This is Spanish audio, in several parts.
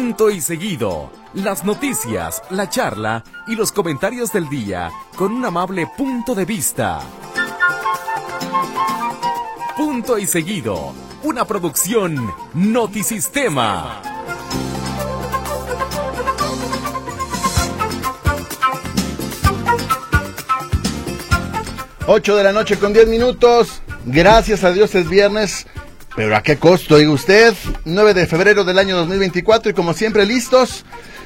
Punto y seguido. Las noticias, la charla y los comentarios del día con un amable punto de vista. Punto y seguido. Una producción Notisistema. 8 de la noche con 10 minutos. Gracias a Dios es viernes. Pero ¿a qué costo, diga usted? 9 de febrero del año 2024 y como siempre listos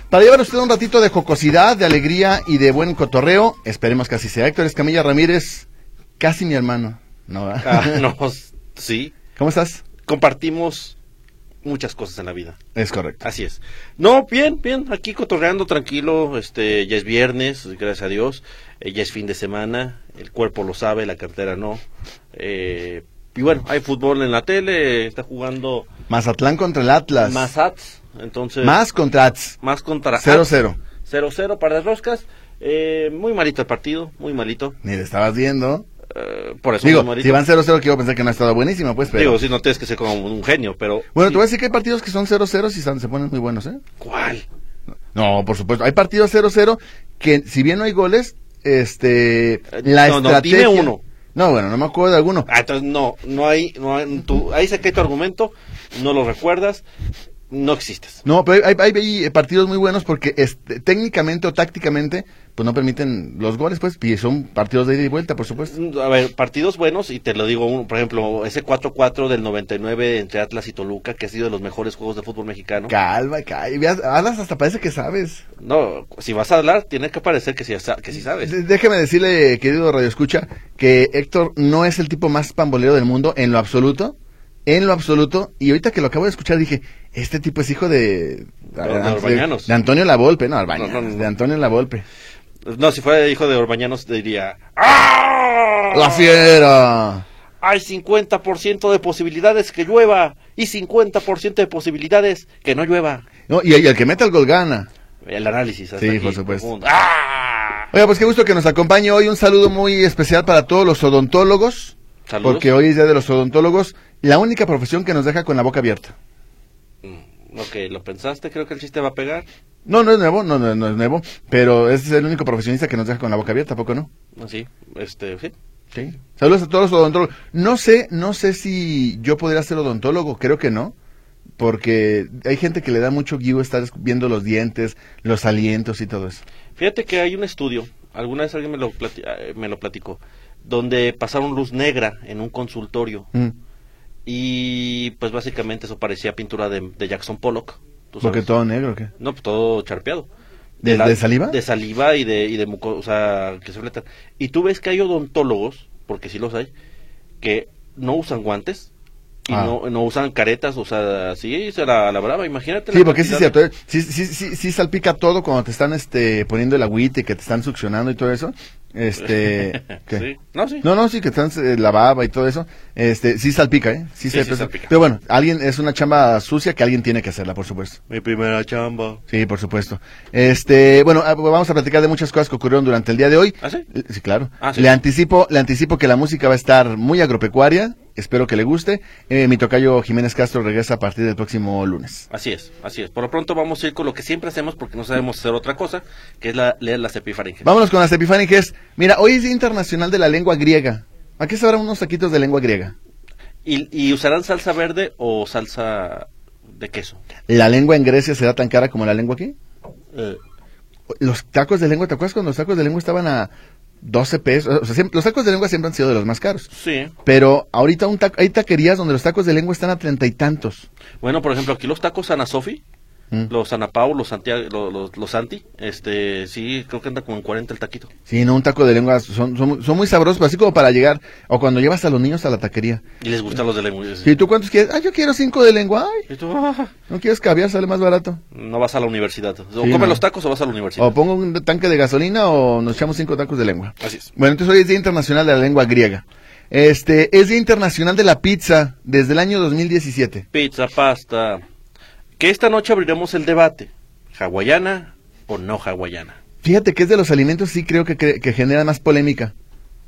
para llevar usted un ratito de jocosidad, de alegría y de buen cotorreo. Esperemos que así sea. Héctor Escamilla Ramírez, casi mi hermano. No, ah, no, sí. ¿Cómo estás? Compartimos muchas cosas en la vida. Es correcto. Así es. No, bien, bien, aquí cotorreando tranquilo, este, ya es viernes, gracias a Dios, eh, ya es fin de semana, el cuerpo lo sabe, la cartera no. Eh, y bueno, hay fútbol en la tele, está jugando Mazatlán contra el Atlas. Mazats, entonces... Más contra Ats. Más contra 0-0. 0-0 para las roscas. Eh, muy malito el partido, muy malito. Ni le estabas viendo. Eh, por eso Digo, si van 0-0, quiero pensar que no ha estado buenísima, pues, pero... Digo, si no tienes que ser como un genio, pero... Bueno, sí. te voy a decir que hay partidos que son 0-0 y se ponen muy buenos, ¿eh? ¿Cuál? No, por supuesto. Hay partidos 0-0 que, si bien no hay goles, este... La Eh, no, no, estrategia... dime uno. No, bueno, no me acuerdo de alguno. Ah, entonces no, no hay, no hay tu, ahí cae tu argumento, no lo recuerdas, no existes. No, pero hay, hay- hay partidos muy buenos porque este, técnicamente o tácticamente, pues no permiten los goles, pues, y son partidos de ida y vuelta, por supuesto. A ver, partidos buenos, y te lo digo, uno, por ejemplo, ese 4-4 del 99 entre Atlas y Toluca, que ha sido de los mejores juegos de fútbol mexicano. Calma, calma. Hablas hasta parece que sabes. No, si vas a hablar, tiene que parecer que sí, que sí sabes. Déjeme decirle, querido Radio Escucha, que Héctor no es el tipo más pambolero del mundo en lo absoluto. En lo absoluto. Y ahorita que lo acabo de escuchar dije, este tipo es hijo de... de Orbañanos. de Antonio Lavolpe, no, Orbañanos, No, no, no. de Antonio Lavolpe. No, si fuera hijo de Orbañanos, diría... ¡Ah! ¡La fiera! Hay 50% de posibilidades que llueva y 50% de posibilidades que no llueva. No, y, y el que meta el gol gana. El análisis. hasta Sí, aquí, por supuesto. ¡Ah! Oiga, pues qué gusto que nos acompañe hoy. Un saludo muy especial para todos los odontólogos. Saludos. Porque hoy es Día de los Odontólogos. La única profesión que nos deja con la boca abierta. Mm, Ok, lo pensaste, creo que el chiste va a pegar. No, no es nuevo, no, no, no es nuevo. Pero es el único profesionista que nos deja con la boca abierta, ¿a poco no? Así, este, sí. Sí. Saludos a todos los odontólogos. No sé, no sé si yo podría ser odontólogo, creo que no. Porque hay gente que le da mucho guío estar viendo los dientes, los alientos y todo eso. Fíjate que hay un estudio, alguna vez alguien me lo, plati- eh, me lo platicó, donde pasaron luz negra en un consultorio Mm. y pues básicamente eso parecía pintura de, de Jackson Pollock. ¿tú Porque todo negro, ¿o ¿qué? No, pues todo charpeado. ¿De- de saliva? De saliva y de, y de muco, o sea, que se fletan. Y tú ves que hay odontólogos, porque sí los hay, que no usan guantes y Ah. no, no usan caretas, o sea, así se la, la brava, imagínate. Sí, la porque sí cierto. ¿eh? Sí, sí, sí, sí salpica todo cuando te están este, poniendo el agüite y que te están succionando y todo eso. Este. Sí. No, sí. No, no, sí, que están eh, la baba y todo eso. Este, sí salpica, ¿eh? Sí, Sí, se salpica. Pero bueno, alguien, es una chamba sucia que alguien tiene que hacerla, por supuesto. Mi primera chamba. Sí, por supuesto. Este, bueno, ah, vamos a platicar de muchas cosas que ocurrieron durante el día de hoy. ¿Ah, sí? Sí, claro. Ah. Le anticipo, le anticipo que la música va a estar muy agropecuaria. Espero que le guste. Eh, mi tocayo Jiménez Castro regresa a partir del próximo lunes. Así es, así es. Por lo pronto vamos a ir con lo que siempre hacemos porque no sabemos hacer otra cosa, que es la, leer las epifaringes. Vámonos con las epifaninges. Mira, hoy es Día Internacional de la Lengua Griega. ¿A qué sabrán unos taquitos de lengua griega? ¿Y, ¿Y usarán salsa verde o salsa de queso? ¿La lengua en Grecia será tan cara como la lengua aquí? Eh, Los tacos de lengua, ¿te acuerdas cuando los tacos de lengua estaban a 12 pesos? O sea, siempre- los tacos de lengua siempre han sido de los más caros. sí. Pero ahorita un taco- hay taquerías donde los tacos de lengua están a treinta y tantos. Bueno, por ejemplo, aquí los tacos Ana Sofi, Mm. los Ana Pau, los Santiago, los, los, los Santi, este, sí, creo que anda como en 40 el taquito. Sí, no, un taco de lengua son, son, muy- son muy sabrosos, pero así como para llegar, o cuando llevas a los niños a la taquería. Y les gustan los de lengua. ¿Y tú cuántos quieres? Ah, yo quiero cinco de lengua. Ay, Y tú, ah, ¿no quieres caviar? Sale más barato. no vas a la universidad. O Sí, comes no. los tacos o vas a la universidad. O pongo un tanque de gasolina o nos echamos cinco tacos de lengua. Así es. Bueno, entonces hoy es Día Internacional de la Lengua Griega. Este, es Día Internacional de la Pizza desde el año 2017. Pizza, pasta. Que esta noche abriremos el debate. ¿Hawaiana o no hawaiana? Fíjate que es de los alimentos, sí creo que, que generan más polémica.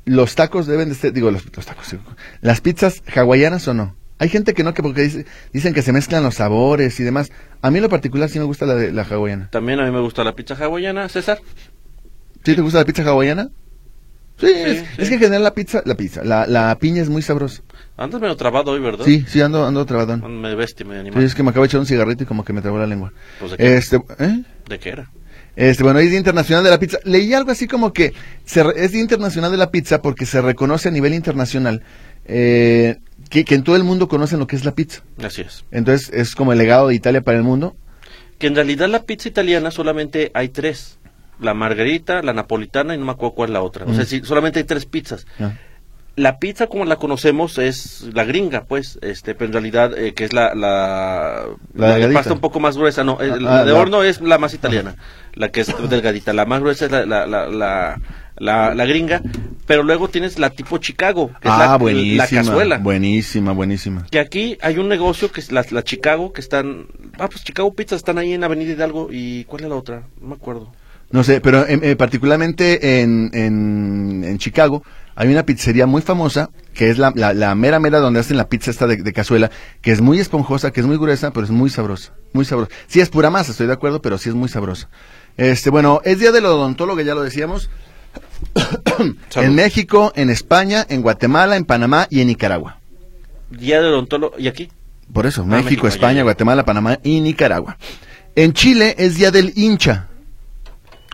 Los tacos deben de ser, digo, los, los tacos, las pizzas hawaianas o no. Hay gente que no, que porque dice- dicen que se mezclan los sabores y demás. A mí en lo particular sí me gusta la de la hawaiana. También a mí me gusta la pizza hawaiana, César. ¿Sí te gusta la pizza hawaiana? Sí, es, sí. es que en general la pizza, la pizza, la, la piña es muy sabrosa. Andas medio trabado hoy, ¿verdad? Sí, sí, ando, ando trabadón. Me bestia, me animal. Sí, es que me acabo de echar un cigarrito y como que me trabó la lengua. Pues, ¿de qué? Este, ¿eh? ¿De qué era? Este, bueno, es Día Internacional de la Pizza. Leí algo así como que se re- es Día Internacional de la Pizza porque se reconoce a nivel internacional eh, que, que en todo el mundo conocen lo que es la pizza. Así es. Entonces es como el legado de Italia para el mundo. Que en realidad la pizza italiana solamente hay tres. La margarita, la napolitana y no me acuerdo cuál es la otra. O sea, Mm. sí, solamente hay tres pizzas. Ah, La pizza como la conocemos es la gringa, pues, este, pero en realidad eh, que es la la, pasta un poco más gruesa, no, Ah, la ah, de la- horno es la más italiana, la que es delgadita, la más gruesa es la la, la, la, la- la gringa, pero luego tienes la tipo Chicago, que es Ah, la, buenísima. la cazuela. Buenísima, buenísima. que aquí hay un negocio que es la, la Chicago, que están, ah, pues Chicago Pizza están ahí en Avenida Hidalgo y ¿cuál es la otra? No me acuerdo. No sé, pero em, eh, particularmente en, en, en Chicago hay una pizzería muy famosa que es la, la, la mera mera donde hacen la pizza esta de, de cazuela, que es muy esponjosa, que es muy gruesa, pero es muy sabrosa, muy sabrosa. Sí es pura masa, estoy de acuerdo, pero sí es muy sabrosa. Este, bueno, es día del odontólogo, ya lo decíamos. En México, en España, en Guatemala, en Panamá y en Nicaragua. Día del odontólogo, ¿y aquí? Por eso, Ah, México, México, ya, España, ya. Guatemala, Panamá y Nicaragua. En Chile es día del hincha.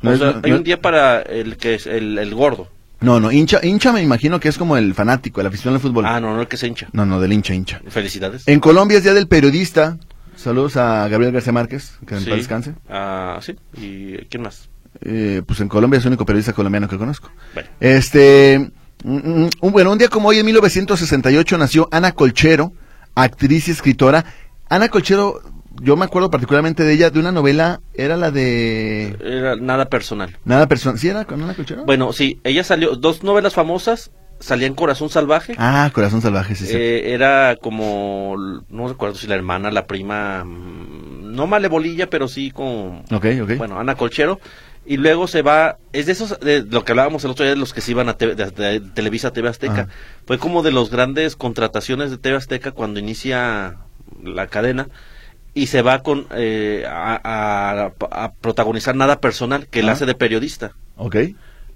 No o es- sea, no- hay no- un día para el que es el, el gordo. No, no, hincha, hincha me imagino que es como el fanático, el aficionado al fútbol. Ah, no, no el que se hincha. No, no, del hincha, hincha. Felicidades. En Colombia es día del periodista. Saludos a Gabriel García Márquez, que en Sí. paz descanse. Ah, sí. ¿Y quién más? Eh, pues en Colombia es el único periodista colombiano que conozco. Bueno. Este, mm, mm, un, bueno, un día como hoy, en 1968, nació Ana Colchero, actriz y escritora. Ana Colchero, yo me acuerdo particularmente de ella, de una novela, era la de... Era nada personal. Nada personal. ¿Sí era con Ana Colchero? Bueno, sí, ella salió, dos novelas famosas, salía en Corazón Salvaje. Ah, Corazón Salvaje, sí, sí. Eh, era como, no recuerdo si la hermana, la prima, mm, no malebolilla, pero sí con, ok, ok. bueno, Ana Colchero. Y luego se va, es de esos, de lo que hablábamos el otro día, de los que se iban a TV de- de Televisa TV Azteca. Ajá. Fue como de los grandes contrataciones de TV Azteca cuando inicia la cadena y se va con eh, a, a- a protagonizar nada personal que él Ah. hace de periodista. Ok.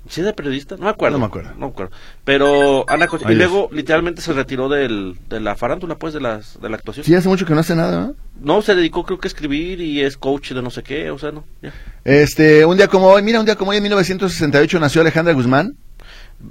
¿Sí es de periodista? No me acuerdo. No me acuerdo. No me acuerdo. Pero Ana Ahí y luego literalmente se retiró del, de la farándula, pues, de, las, de la actuación. Sí, hace mucho que no hace nada, ¿no? No, se dedicó creo que a escribir y es coach de no sé qué, o sea, no. ya. Este, un día como hoy, mira, un día como hoy en 1968 nació Alejandra Guzmán,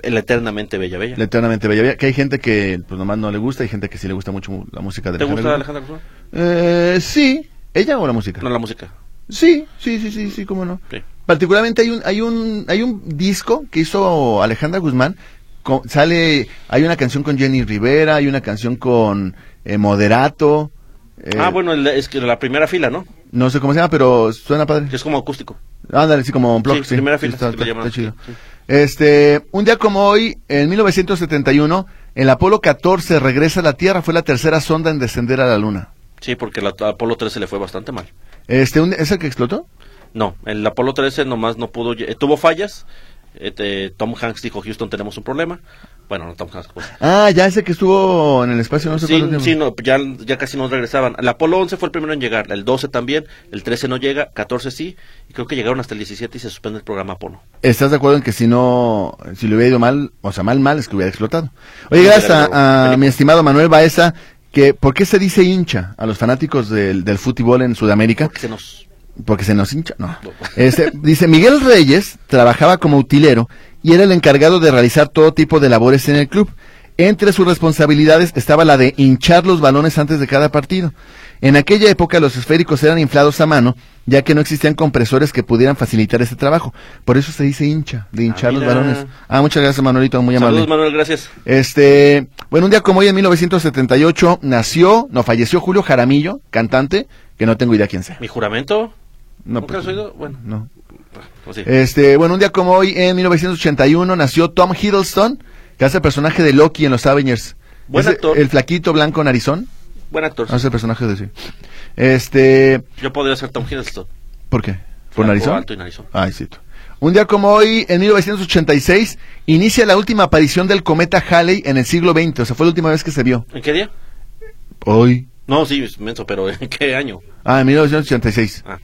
El eternamente bella, bella. la eternamente bella, que hay gente que pues nomás no le gusta, hay gente que sí le gusta mucho mu- la música de ¿Te gusta Alejandra Alejandra Guzmán? Eh, sí, ella o la música. No, la música. Sí, sí, sí, sí, sí, cómo no. Sí. Particularmente hay un, hay un, hay un disco que hizo Alejandra Guzmán. con- sale, hay una canción con Jenny Rivera, hay una canción con eh, Moderato. eh, ah, bueno, el- es que la primera fila, ¿no? No sé cómo se llama, pero suena padre. Es como acústico. Ándale, sí, como un blog. Sí, primera fila, está, sí, está- está chido. Este, un día como hoy, en 1971, el Apolo 14 regresa a la Tierra, fue la tercera sonda en descender a la Luna. Sí, porque el Apolo 13 le fue bastante mal. Este, ¿es el que explotó? No, el Apolo 13 nomás no pudo, eh, tuvo fallas. Este, Tom Hanks dijo, Houston, tenemos un problema. Bueno, no Tom Hanks. pues. Ah, ya ese que estuvo en el espacio, no sé Sí, cuánto sí, no, ya, ya casi no regresaban. El Apolo 11 fue el primero en llegar, el 12 también, el 13 no llega, 14 sí, y creo que llegaron hasta el 17 y se suspende el programa Apolo. ¿Estás de acuerdo en que si no, si le hubiera ido mal, o sea, mal, mal, es que hubiera explotado? Oye, gracias a, mi estimado Manuel Baeza, que, ¿por qué se dice hincha a los fanáticos del, del fútbol en Sudamérica? Porque se nos... Porque se nos hincha, no. No. Este, dice, Miguel Reyes trabajaba como utilero y era el encargado de realizar todo tipo de labores en el club. Entre sus responsabilidades estaba la de hinchar los balones antes de cada partido. En aquella época los esféricos eran inflados a mano, ya que no existían compresores que pudieran facilitar ese trabajo. Por eso se dice hincha, de hinchar los balones. Ah, muchas gracias Manuelito, muy amable. Saludos, Manuel, gracias. Este, bueno, un día como hoy en 1978 nació, no falleció Julio Jaramillo, cantante, que no tengo idea quién sea. ¿Mi juramento? No, ¿Nunca has oído? Bueno. No. Pues sí. Este, bueno, un día como hoy, en 1981, nació Tom Hiddleston, que hace el personaje de Loki en los Avengers. Buen actor. El flaquito blanco narizón. Buen actor. Hace el personaje de sí. Este, Yo podría ser Tom Hiddleston. ¿por qué? ¿Por Flaco, narizón? alto y narizón. Ay, sí. tú. Un día como hoy, en 1986, inicia la última aparición del cometa Halley en el siglo XX. O sea, fue la última vez que se vio. ¿En qué día? Hoy. No, sí, es menso, pero ¿en qué año? Ah, en 1986. Ah.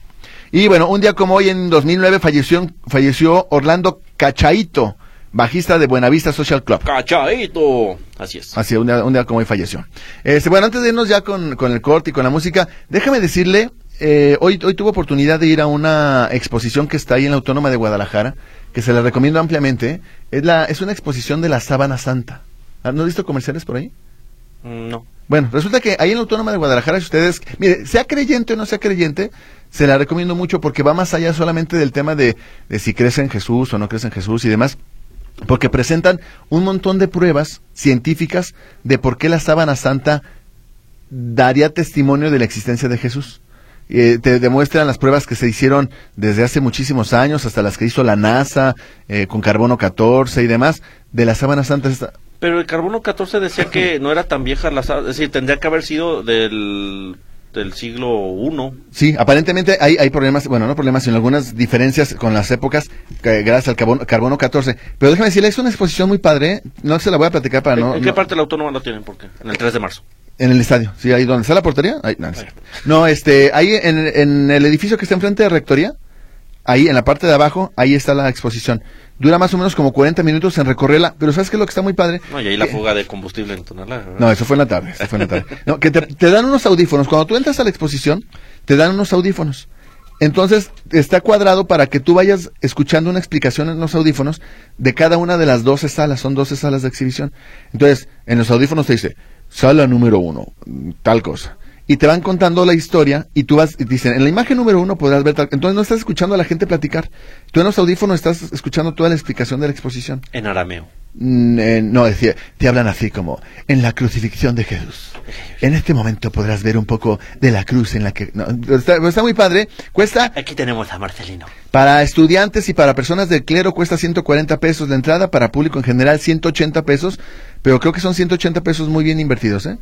Y bueno, un día como hoy, en 2009, falleció, falleció Orlando Cachaito, bajista de Buenavista Social Club. ¡Cachaito! Así es. Así, un día, un día como hoy falleció. Este, bueno, antes de irnos ya con, con el corte y con la música, déjame decirle, eh, hoy, hoy tuve oportunidad de ir a una exposición que está ahí en la Autónoma de Guadalajara, que se la recomiendo ampliamente. Es, la, es una exposición de la Sábana Santa. ¿Ah, ¿No has visto comerciales por ahí? Mm, No. Bueno, resulta que ahí en la Autónoma de Guadalajara, si ustedes, mire, sea creyente o no sea creyente, se la recomiendo mucho porque va más allá solamente del tema de, si crees en Jesús o no crees en Jesús y demás, porque presentan un montón de pruebas científicas de por qué la sábana santa daría testimonio de la existencia de Jesús. Eh, te demuestran las pruebas que se hicieron desde hace muchísimos años, hasta las que hizo la NASA, eh, con carbono 14 y demás, de la sábana santa. Pero el carbono 14 decía que no era tan vieja la sábana, es decir, tendría que haber sido del, del siglo I. Sí, aparentemente hay, hay problemas, bueno, no problemas, sino algunas diferencias con las épocas que- gracias al carbono, carbono 14. Pero déjame decirle, es una exposición muy padre, no se la voy a platicar para ¿En, no... en qué no- parte de la autónoma lo tienen? ¿Por qué? En el 3 de marzo. En el estadio, sí, ahí donde está la portería. Ahí, no, cierto. no, este, ahí en, en el edificio que está enfrente de Rectoría, ahí en la parte de abajo, ahí está la exposición. Dura más o menos como 40 minutos en recorrerla, pero ¿sabes qué es lo que está muy padre? No, y ahí la fuga de combustible en Tonalá. ¿verdad? No, eso fue en la tarde, eso fue en la tarde. No, que te, te dan unos audífonos. Cuando tú entras a la exposición, te dan unos audífonos. Entonces, está cuadrado para que tú vayas escuchando una explicación en los audífonos de cada una de las 12 salas. Son 12 salas de exhibición. Entonces, en los audífonos te dice, sala número uno, tal cosa. Y te van contando la historia y tú vas, y dicen, en la imagen número uno podrás ver tal. Entonces no estás escuchando a la gente platicar. Tú en los audífonos estás escuchando toda la explicación de la exposición. En arameo. Mm, eh, no, decía, te hablan así como en la crucifixión de Jesús. En este momento podrás ver un poco de la cruz en la que... no, está, está muy padre. Cuesta, Aquí tenemos a Marcelino. para estudiantes y para personas del clero, cuesta 140 pesos de entrada, para público en general 180 pesos, pero creo que son 180 pesos muy bien invertidos, ¿eh?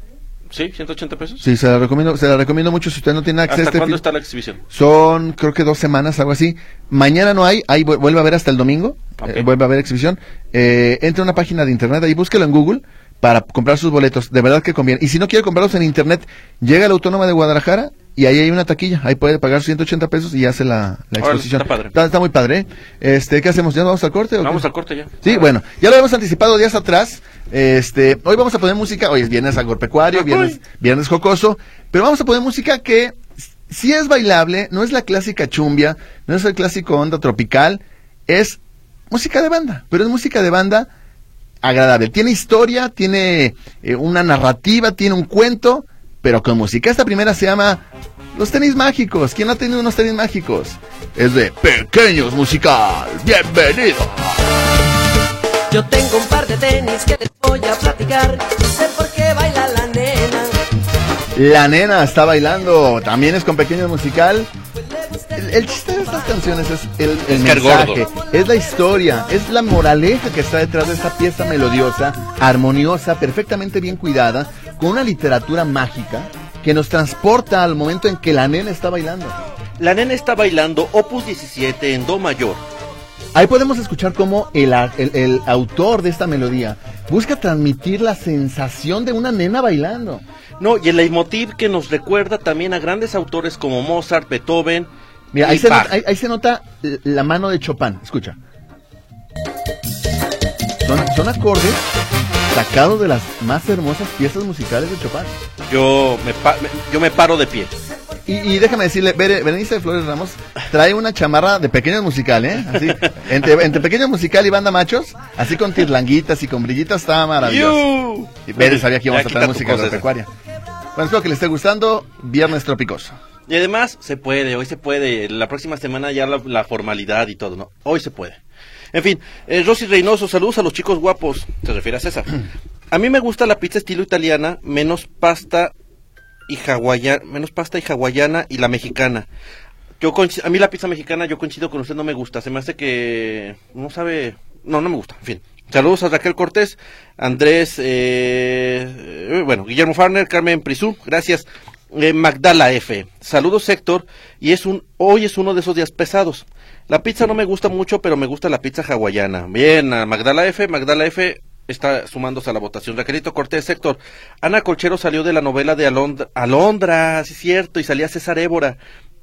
¿Sí? ¿180 pesos? Sí, se la recomiendo, se la recomiendo mucho si usted no tiene acceso ¿Hasta este cuándo está la exhibición? son, creo que dos semanas, algo así. Mañana no hay, ahí vu- vuelve a haber hasta el domingo. Eh, vuelve a haber exhibición. Eh, entre a una página de internet ahí, búsquelo en Google para comprar sus boletos. De verdad que conviene. Y si no quiere comprarlos en internet, llega a la Autónoma de Guadalajara y ahí hay una taquilla. Ahí puede pagar 180 pesos y hace la, la exposición. está padre. Está, está muy padre. ¿eh? Este, ¿qué hacemos? ¿Ya vamos al corte? o? Vamos al corte ya. Sí, bueno, ya lo habíamos anticipado días atrás. Este, hoy vamos a poner música, hoy es viernes agropecuario, viernes, viernes jocoso, pero vamos a poner música que si es bailable, no es la clásica chumbia, no es el clásico onda tropical, es música de banda, pero es música de banda agradable. Tiene historia, tiene eh, una narrativa, tiene un cuento, pero con música. Esta primera se llama Los tenis mágicos. ¿Quién ha tenido unos tenis mágicos? Es de Pequeños Musical. Bienvenido. Yo tengo un par de tenis que les voy a platicar. Sé por qué baila la nena. La nena está bailando, también es con pequeño musical. El, el chiste de estas canciones es el, el Es mensaje, es la historia, es la moraleja que está detrás de esta pieza melodiosa, armoniosa, perfectamente bien cuidada, con una literatura mágica que nos transporta al momento en que la nena está bailando. La nena está bailando Opus 17 en Do mayor. Ahí podemos escuchar cómo el, el- el autor de esta melodía busca transmitir la sensación de una nena bailando. No, y el leitmotiv que nos recuerda también a grandes autores como Mozart, Beethoven. Mira, y ahí se, nota, ahí, ahí se nota l- la mano de Chopin. Escucha. Son, son acordes sacados de las más hermosas piezas musicales de Chopin. Yo me, pa- me- yo me paro de pie. Y, y déjame decirle, Bere- Berenice Flores Ramos trae una chamarra de pequeños musical, ¿eh? Así, entre, entre pequeño musical y banda machos, así con tirlanguitas y con brillitas, estaba maravilloso. Y Bere sabía que íbamos a traer música agropecuaria. Bueno, espero que les esté gustando. Viernes tropicoso. Y además, se puede, hoy se puede. La próxima semana ya la, la formalidad y todo, ¿no? Hoy se puede. En fin, eh, Rosy Reynoso, saludos a los chicos guapos. Se refiere a César. A mí me gusta la pizza estilo italiana, menos pasta y hawaiana, menos pasta y hawaiana y la mexicana. Yo a mí la pizza mexicana, yo coincido con usted, no me gusta. Se me hace que no sabe, no, no me gusta. En fin. Saludos a Raquel Cortés, Andrés, eh, eh, bueno, Guillermo Farner, Carmen Prisú, gracias. Eh, Magdala F. Saludos Héctor, y es un, hoy es uno de esos días pesados. La pizza no me gusta mucho, pero me gusta la pizza hawaiana. Bien, a Magdala F, Magdala F, está sumándose a la votación. Raquelito Cortés, Héctor. Ana Colchero salió de la novela de Alondra, Alondra, sí es cierto, y salía César Évora.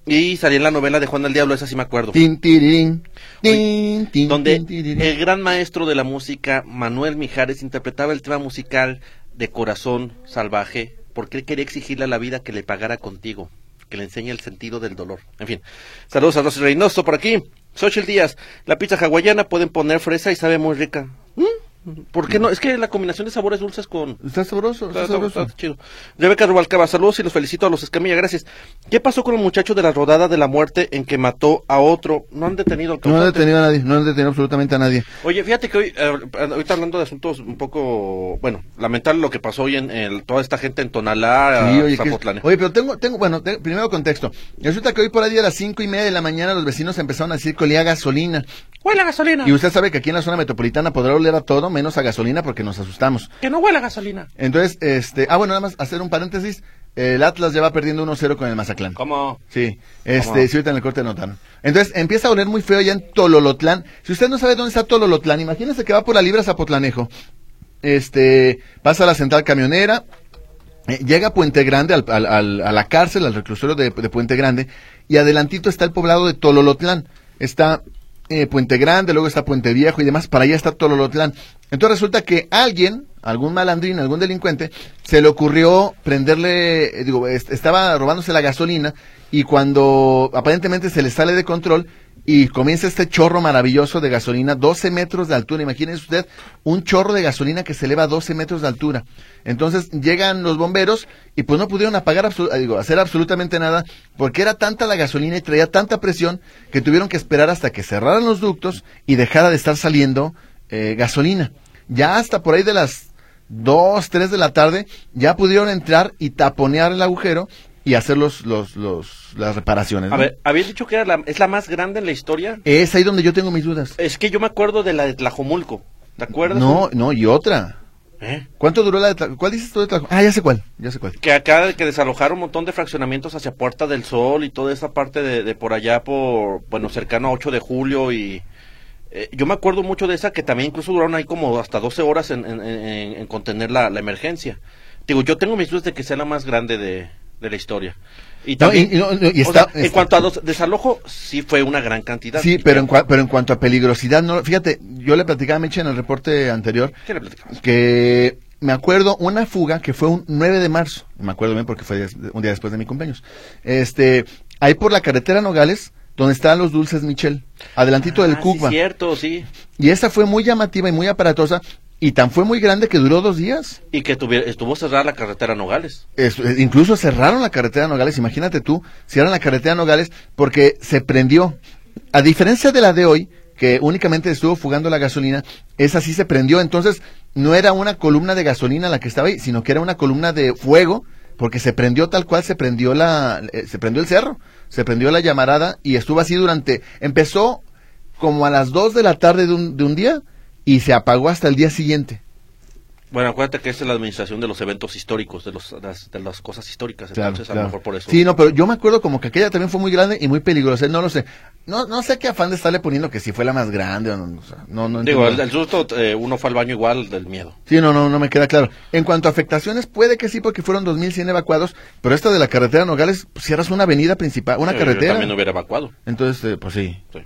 Y salía en la novela de Juan el Diablo, esa sí me acuerdo. Tin, tirirín, tin, tin, donde el gran maestro de la música, Manuel Mijares, interpretaba el tema musical de Corazón Salvaje, porque él quería exigirle a la vida que le pagara contigo, que le enseñe el sentido del dolor. En fin, saludos a Rosy Reynoso por aquí. Xochitl Díaz, la pizza hawaiana pueden poner fresa y sabe muy rica. ¿Mm? ¿Por qué no? Es que la combinación de sabores dulces con... Está sabroso, está Está, sabroso. está chido. Rebeca Rubalcaba, saludos y los felicito a los Escamilla, gracias. ¿Qué pasó con el muchacho de la rodada de la muerte en que mató a otro? No han detenido al No han detenido a nadie, no han detenido absolutamente a nadie. Oye, fíjate que hoy, eh, ahorita hablando de asuntos un poco, bueno, lamentable lo que pasó hoy en, el- toda esta gente en Tonalá, Sí, oye, que- Zapotlán. oye, pero tengo, tengo, bueno, te- primero contexto. Resulta que hoy por ahí a las cinco y media de la mañana los vecinos empezaron a decir que olía gasolina. ¡Huele gasolina! Y usted sabe que aquí en la zona metropolitana podrá oler a todo menos a gasolina porque nos asustamos. Que no huele a gasolina. Entonces, este, ah, bueno, nada más hacer un paréntesis. El Atlas ya va perdiendo 1-0 con el Mazatlán. ¿Cómo? Sí, este, ¿Cómo? sí, ahorita en el corte notaron. Entonces, empieza a oler muy feo ya en Tololotlán. Si usted no sabe dónde está Tololotlán, imagínese que va por la Libra Zapotlanejo. Este, pasa a la central camionera, eh, llega a Puente Grande, al- al- al- a la cárcel, al reclusorio de, de Puente Grande, y adelantito está el poblado de Tololotlán. Está eh, Puente Grande, luego está Puente Viejo y demás, para allá está Tololotlán. Entonces resulta que alguien, algún malandrín, algún delincuente, se le ocurrió prenderle, eh, digo, est- estaba robándose la gasolina y cuando aparentemente se le sale de control y comienza este chorro maravilloso de gasolina, 12 metros de altura. Imagínese usted un chorro de gasolina que se eleva a 12 metros de altura. Entonces llegan los bomberos y pues no pudieron apagar, eh, digo, hacer absolutamente nada porque era tanta la gasolina y traía tanta presión que tuvieron que esperar hasta que cerraran los ductos y dejara de estar saliendo eh, gasolina. Ya hasta por ahí de las 2, 3 de la tarde ya pudieron entrar y taponear el agujero y hacer los, los, los, las reparaciones. A ver, habías dicho que era la, es la más grande en la historia. Es ahí donde yo tengo mis dudas. Es que yo me acuerdo de la de Tlajomulco. ¿Te acuerdas? No, no, y otra. ¿Eh? ¿Cuánto duró la de Tla- ¿Cuál dices tú de Tla- Ah, ya sé cuál, ya sé cuál. Que acá que desalojaron un montón de fraccionamientos hacia Puerta del Sol y toda esa parte de, de por allá, por, bueno, cercano a 8 de julio y... eh, yo me acuerdo mucho de esa que también incluso duraron ahí como hasta 12 horas en, en- en- en contener la, la emergencia. Digo, yo tengo mis dudas de que sea la más grande de, de la historia. Y No, también, y- y está- en cuanto a dos- desalojo, sí fue una gran cantidad. Sí, pero en, cua- pero en cuanto a peligrosidad, no, fíjate, yo le platicaba a Meche en el reporte anterior ¿Qué le platicamos? que me acuerdo una fuga que fue un 9 de marzo, me acuerdo bien porque fue un día después de mi cumpleaños. Este, ahí por la carretera Nogales, donde están los dulces Michel, adelantito del Ah, sí, Cuba. cierto, sí. y esa fue muy llamativa y muy aparatosa y tan fue muy grande que duró dos días. Y que tuviera, estuvo cerrada la carretera Nogales. Es- eh, incluso cerraron la carretera Nogales, imagínate tú, cierran la carretera Nogales porque se prendió. A diferencia de la de hoy, que únicamente estuvo fugando la gasolina, esa sí se prendió, entonces no era una columna de gasolina la que estaba ahí, sino que era una columna de fuego, porque se prendió tal cual se prendió la, eh, se prendió el cerro, se prendió la llamarada y estuvo así durante, empezó como a las 2 de la tarde de un, de un día y se apagó hasta el día siguiente. Bueno, acuérdate que esta es la administración de los eventos históricos, de, los, las, de las cosas históricas. Claro, Entonces, a claro. lo mejor por eso. Sí, no, pero yo me acuerdo como que aquella también fue muy grande y muy peligrosa, no lo sé. No, no sé qué afán de estarle poniendo que si fue la más grande o no, o sea, no, no Digo, el, el susto, eh, uno fue al baño igual del miedo. Sí, no, no, no me queda claro. En cuanto a afectaciones, puede que sí, porque fueron 2.100 evacuados, pero esta de la carretera Nogales, pues, cierras una avenida principal, una Eh, Yo carretera. también hubiera evacuado. Entonces, eh, pues sí. Sí.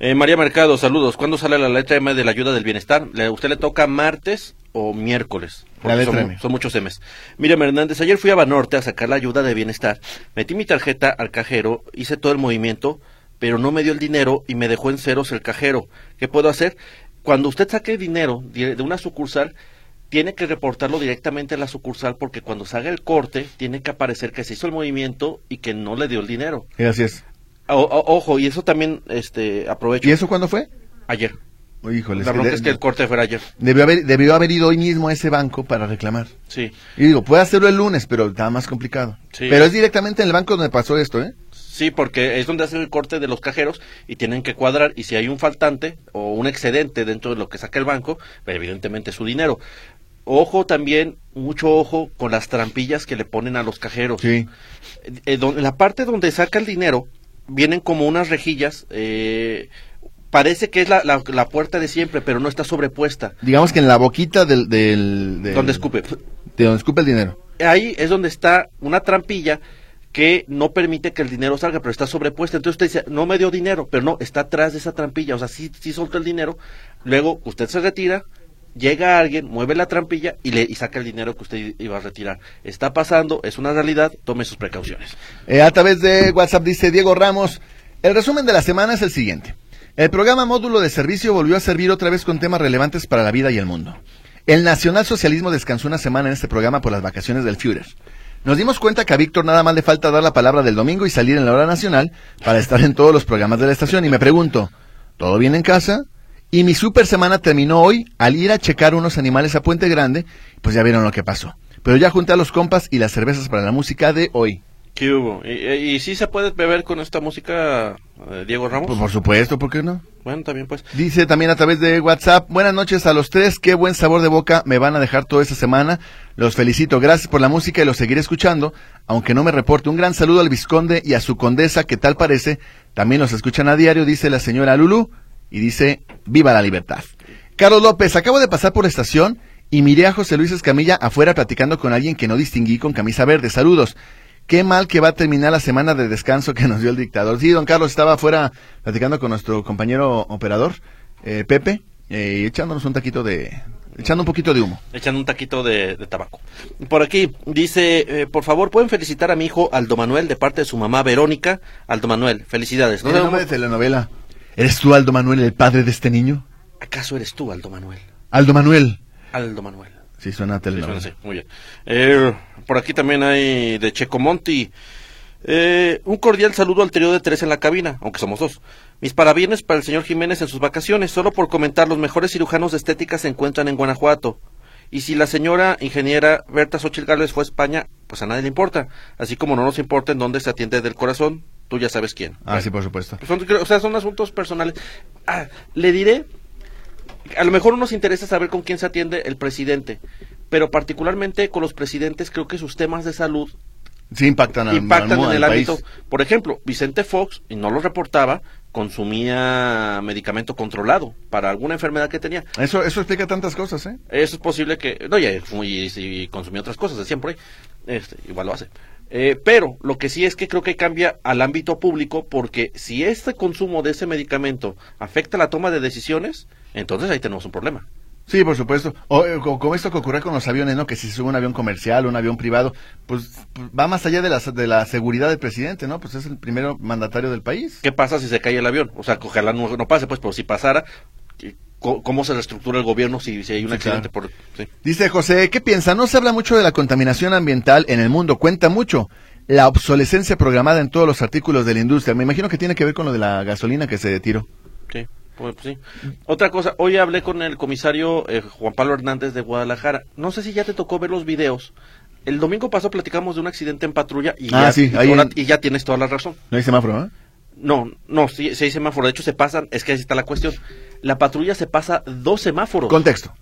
Eh, María Mercado, saludos. ¿Cuándo sale la letra M de la ayuda del bienestar? ¿Le- ¿Usted le toca martes o miércoles? La letra son, M. son muchos M's. Miriam Hernández, ayer fui a Banorte a sacar la ayuda de bienestar. Metí mi tarjeta al cajero, hice todo el movimiento, pero no me dio el dinero y me dejó en ceros el cajero. ¿Qué puedo hacer? Cuando usted saque dinero de una sucursal, tiene que reportarlo directamente a la sucursal porque cuando salga el corte, tiene que aparecer que se hizo el movimiento y que no le dio el dinero. Así es. O- o- ojo, y eso también este, aprovecho. ¿Y eso cuándo fue? Ayer. Oh, híjole, La bronca de- es que el corte fuera ayer. debió, haber, debió haber ido hoy mismo a ese banco para reclamar. Sí. Y digo, puede hacerlo el lunes, pero está más complicado. Sí. Pero es directamente en el banco donde pasó esto, ¿eh? Sí, porque es donde hacen el corte de los cajeros y tienen que cuadrar. Y si hay un faltante o un excedente dentro de lo que saca el banco, evidentemente es su dinero. Ojo también, mucho ojo con las trampillas que le ponen a los cajeros. Sí. Eh, don- en la parte donde saca el dinero, vienen como unas rejillas, eh, parece que es la, la, la puerta de siempre, pero no está sobrepuesta. Digamos que en la boquita del... del, del- Donde escupe. De donde escupe el dinero. Ahí es donde está una trampilla que no permite que el dinero salga, pero está sobrepuesta. Entonces usted dice, no me dio dinero, pero no, está atrás de esa trampilla. O sea, sí, sí soltó el dinero. Luego usted se retira, llega alguien, mueve la trampilla y le saca el dinero que usted iba a retirar. Está pasando, es una realidad, tome sus precauciones. Eh, a través de WhatsApp dice Diego Ramos, el resumen de la semana es el siguiente. El programa Módulo de Servicio volvió a servir otra vez con temas relevantes para la vida y el mundo. El nacionalsocialismo descansó una semana en este programa por las vacaciones del Führer. Nos dimos cuenta que a Víctor nada más le falta dar la palabra del domingo y salir en la hora nacional para estar en todos los programas de la estación. Y me pregunto, ¿todo bien en casa? Y mi super semana terminó hoy al ir a checar unos animales a Puente Grande, pues ya vieron lo que pasó. Pero ya junté a los compas y las cervezas para la música de hoy. ¿Qué hubo? ¿Y, y, sí se puede beber con esta música, eh, Diego Ramos? Pues por supuesto, ¿por qué no? Bueno, también pues. Dice también a través de WhatsApp, buenas noches a los tres, qué buen sabor de boca me van a dejar toda esta semana. Los felicito, gracias por la música y los seguiré escuchando, aunque no me reporte. Un gran saludo al Visconde y a su condesa, que tal parece, también los escuchan a diario, dice la señora Lulu, y dice, viva la libertad. Carlos López, acabo de pasar por la estación y miré a José Luis Escamilla afuera platicando con alguien que no distinguí con camisa verde. Saludos. Qué mal que va a terminar la semana de descanso que nos dio el dictador. Sí, don Carlos estaba afuera platicando con nuestro compañero operador, eh, Pepe, eh, echándonos un taquito de... Echando un poquito de humo. Echando un taquito de, de tabaco. Por aquí dice, eh, por favor, ¿pueden felicitar a mi hijo Aldo Manuel de parte de su mamá Verónica? Aldo Manuel, felicidades. No nombre de telenovela. ¿Eres tú, Aldo Manuel, el padre de este niño? ¿Acaso eres tú, Aldo Manuel? Aldo Manuel. Aldo Manuel. Sí, suena a telenovela. Sí, suena muy bien. Eh, por aquí también hay de Checo Monti. Eh, un cordial saludo al trío de tres en la cabina, aunque somos dos. Mis parabienes para el señor Jiménez en sus vacaciones. Solo por comentar, los mejores cirujanos de estética se encuentran en Guanajuato. Y si la señora ingeniera Berta Xochitl Gálvez fue a España, pues a nadie le importa. Así como no nos importa en dónde se atiende del corazón, tú ya sabes quién. Ah, sí, por supuesto. Son, o sea, son asuntos personales. Ah, le diré, a lo mejor nos interesa saber con quién se atiende el presidente, pero particularmente con los presidentes creo que sus temas de salud sí impactan, al, impactan al, en el ámbito. país. Por ejemplo, Vicente Fox, y no lo reportaba, consumía medicamento controlado para alguna enfermedad que tenía. Eso, eso explica tantas cosas, ¿eh? Eso es posible que... No, ya, y, y consumía otras cosas, decían por ahí. Este, igual lo hace. Eh, pero lo que sí es que creo que cambia al ámbito público porque si este consumo de ese medicamento afecta la toma de decisiones, entonces ahí tenemos un problema. Sí, por supuesto. O, eh, co- como esto que ocurre con los aviones, ¿no? Que si se sube un avión comercial, un avión privado, pues, pues, va más allá de la, de la seguridad del presidente, ¿no? Pues es el primero mandatario del país. ¿Qué pasa si se cae el avión? O sea, ojalá no, no pase, pues, pero si pasara, ¿qué- co- ¿cómo se reestructura el gobierno si, si hay un Sí, accidente? claro. Por, sí. Dice José, ¿qué piensa? No se habla mucho de la contaminación ambiental en el mundo, cuenta mucho la obsolescencia programada en todos los artículos de la industria. Me imagino que tiene que ver con lo de la gasolina que se tiró. Sí, pues, sí. Otra cosa, hoy hablé con el comisario eh, Juan Pablo Hernández de Guadalajara. No sé si ya te tocó ver los videos. El domingo pasado platicamos de un accidente en patrulla y, Ah, ya, sí, y, ahí ahora- en- y ya tienes toda la razón. No hay semáforo, ¿eh? No, no, sí, sí hay semáforo. De hecho, se pasan, es que ahí está la cuestión. La patrulla se pasa dos semáforos. Contexto.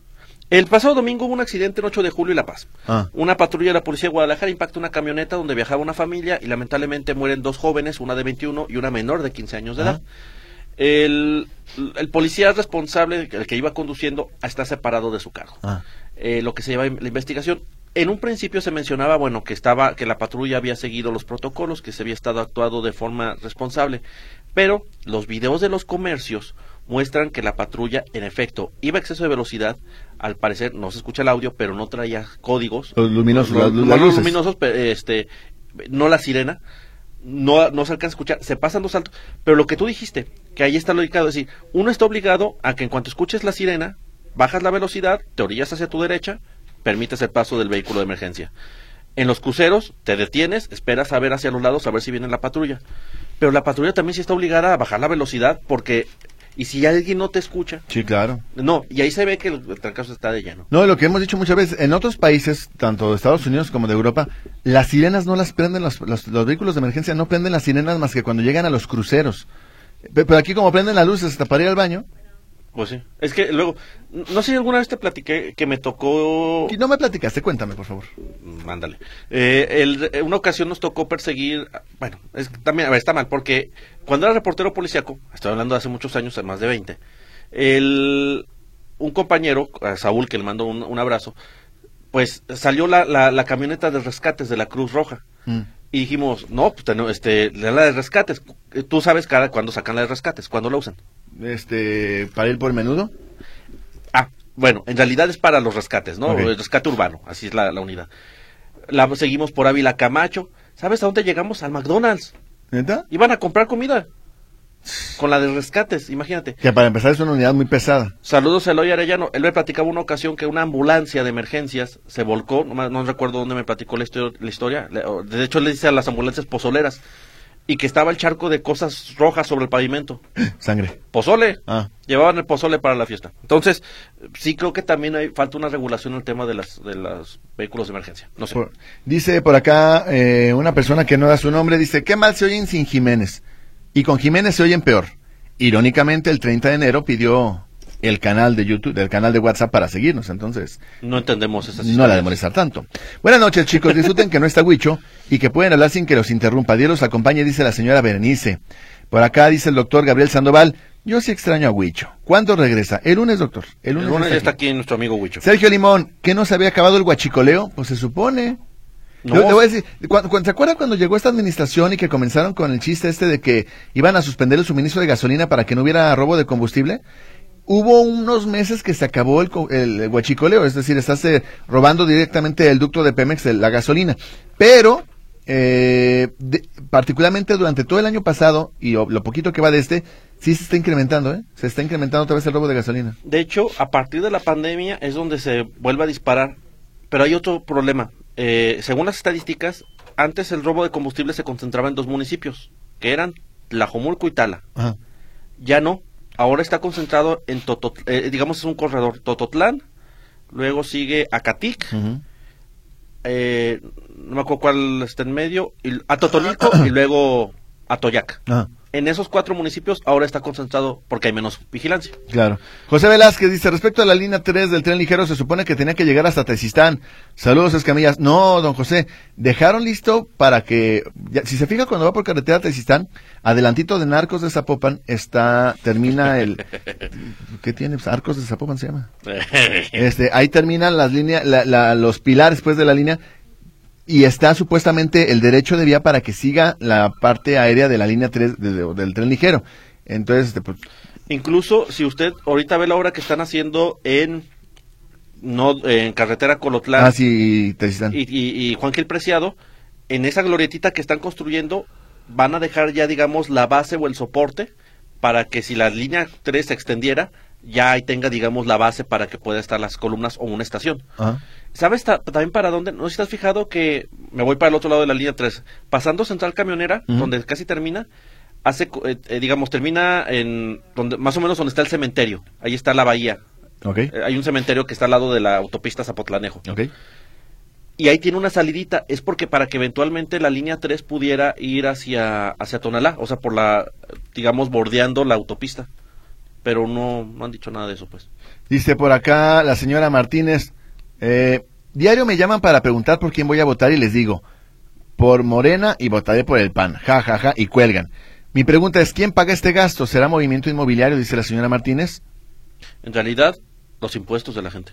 El pasado domingo hubo un accidente en 8 de julio en La Paz. Ah. Una patrulla de la policía de Guadalajara impacta una camioneta donde viajaba una familia y lamentablemente mueren dos jóvenes, una de 21 y una menor de 15 años de Ah. edad. El, el policía responsable, el que iba conduciendo, está separado de su cargo. Ah. Eh, lo que se lleva la investigación. En un principio se mencionaba, bueno, que estaba, que la patrulla había seguido los protocolos, que se había estado actuado de forma responsable, pero los videos de los comercios muestran que la patrulla, en efecto, iba a exceso de velocidad. Al parecer, no se escucha el audio, pero no traía códigos. Los luminosos, Los- las- los- las los luces. luminosos, este, no la sirena. No, no se alcanza a escuchar, se pasan dos saltos. Pero lo que tú dijiste, que ahí está lo dedicado, es decir, uno está obligado a que en cuanto escuches la sirena, bajas la velocidad, te orillas hacia tu derecha, permites el paso del vehículo de emergencia. En los cruceros, te detienes, esperas a ver hacia los lados, a ver si viene la patrulla. Pero la patrulla también sí está obligada a bajar la velocidad, porque, y si alguien no te escucha, Sí, claro. no, y ahí se ve que el, el trancazo está de lleno. No, lo que hemos dicho muchas veces, en otros países, tanto de Estados Unidos como de Europa, las sirenas no las prenden, los, los, los vehículos de emergencia no prenden las sirenas más que cuando llegan a los cruceros. Pe- Pero aquí como prenden las luces hasta para ir al baño, Pues sí. Es que luego, no sé si alguna vez te platiqué que me tocó... Y no me platicaste, cuéntame, por favor. Mándale. Eh, el- una ocasión nos tocó perseguir, bueno, es también, a ver, está mal, porque cuando era reportero policíaco, estoy hablando de hace muchos años, más de 20, el, un compañero, a Saúl, que le mando un, un abrazo, pues salió la, la, la camioneta de rescates de la Cruz Roja. Mm. Y dijimos, no, pues tenemos, este, la de rescates. Tú sabes cada cuándo sacan la de rescates, cuándo la usan. Este, para ir por el menudo. Ah, bueno, en realidad es para los rescates, ¿no? El rescate urbano, así es la, la unidad. La seguimos por Ávila Camacho. ¿Sabes a dónde llegamos? Al McDonald's. ¿Neta? Iban a comprar comida. Con la de rescates, imagínate. Que para empezar es una unidad muy pesada. Saludos a Eloy Arellano. Él me platicaba una ocasión que una ambulancia de emergencias se volcó. No, no recuerdo dónde me platicó la, histo- la historia. De hecho, le dice a las ambulancias pozoleras. Y que estaba el charco de cosas rojas sobre el pavimento. Sangre. Pozole. Ah. Llevaban el pozole para la fiesta. Entonces, sí creo que también hay falta una regulación en el tema de las de los vehículos de emergencia. No sé. Por- dice por acá eh, una persona que no da su nombre, dice, qué mal se oyen sin Jiménez. Y con Jiménez se oyen peor. Irónicamente, el 30 de enero pidió el canal de YouTube, el canal de WhatsApp para seguirnos, entonces No entendemos esas no la de molestar tanto. Buenas noches, chicos. Disfruten que no está Huicho y que pueden hablar sin que los interrumpa. Dios los acompañe, dice la señora Berenice. Por acá dice el doctor Gabriel Sandoval. Yo sí extraño a Huicho. ¿Cuándo regresa? El lunes, doctor. El El lunes, lunes está ya está aquí. aquí nuestro amigo Huicho. Sergio Limón, ¿qué no se había acabado el guachicoleo? Pues se supone. No. Yo voy a decir, ¿cu- cu- ¿se acuerda cuando llegó esta administración y que comenzaron con el chiste este de que iban a suspender el suministro de gasolina para que no hubiera robo de combustible? Hubo unos meses que se acabó el, el, guachicoleo, es decir, estás eh, robando directamente el ducto de Pemex de la gasolina. Pero, eh, de- particularmente durante todo el año pasado y lo poquito que va de este, sí se está incrementando, ¿eh? Se está incrementando otra vez el robo de gasolina. De hecho, a partir de la pandemia es donde se vuelve a disparar. Pero hay otro problema. Eh, según las estadísticas, antes el robo de combustible se concentraba en dos municipios, que eran Tlajomulco y Tala. Ajá. Ya no. Ahora está concentrado en Totot, eh, digamos es un corredor Tototlán, luego sigue Acatic, Ujú. eh, no me acuerdo cuál está en medio, y, a Totonilco y luego Atoyac. Ajá. En esos cuatro municipios ahora está concentrado porque hay menos vigilancia. Claro. José Velázquez dice, respecto a la línea 3 del tren ligero, se supone que tenía que llegar hasta Tezistán. Saludos, Escamillas. No, don José, dejaron listo para que, ya- si se fija cuando va por carretera a Tezistán, adelantito de Narcos de Zapopan está, termina el, ¿qué tiene? Pues, Arcos de Zapopan se llama. Este, ahí terminan las líneas, la- la- los pilares pues de la línea y está supuestamente el derecho de vía para que siga la parte aérea de la línea 3 de- de- del tren ligero. Entonces, este, pues, Incluso si usted ahorita ve la obra que están haciendo en no en carretera Colotlán ah, sí, Tezistán. y, y- y Juan Gil Preciado, en esa glorietita que están construyendo van a dejar ya digamos la base o el soporte para que si la línea 3 se extendiera ya ahí tenga digamos la base para que pueda estar las columnas o una estación. Ajá. ¿Sabes ta- también para dónde? No sé si has fijado que me voy para el otro lado de la línea 3. Pasando Central Camionera, donde casi termina, hace, eh, eh, digamos, termina en, donde más o menos donde está el cementerio. Ahí está la bahía. Eh, hay un cementerio que está al lado de la autopista Zapotlanejo. Y ahí tiene una salidita. Es porque para que eventualmente la línea 3 pudiera ir hacia, hacia Tonalá. O sea, por la, digamos, bordeando la autopista. Pero no, no han dicho nada de eso, pues. Dice por acá la señora Martínez, eh, diario me llaman para preguntar por quién voy a votar y les digo, por Morena y votaré por el PAN, ja, ja, ja, y cuelgan. Mi pregunta es, ¿quién paga este gasto? ¿Será movimiento inmobiliario? Dice la señora Martínez. En realidad, los impuestos de la gente.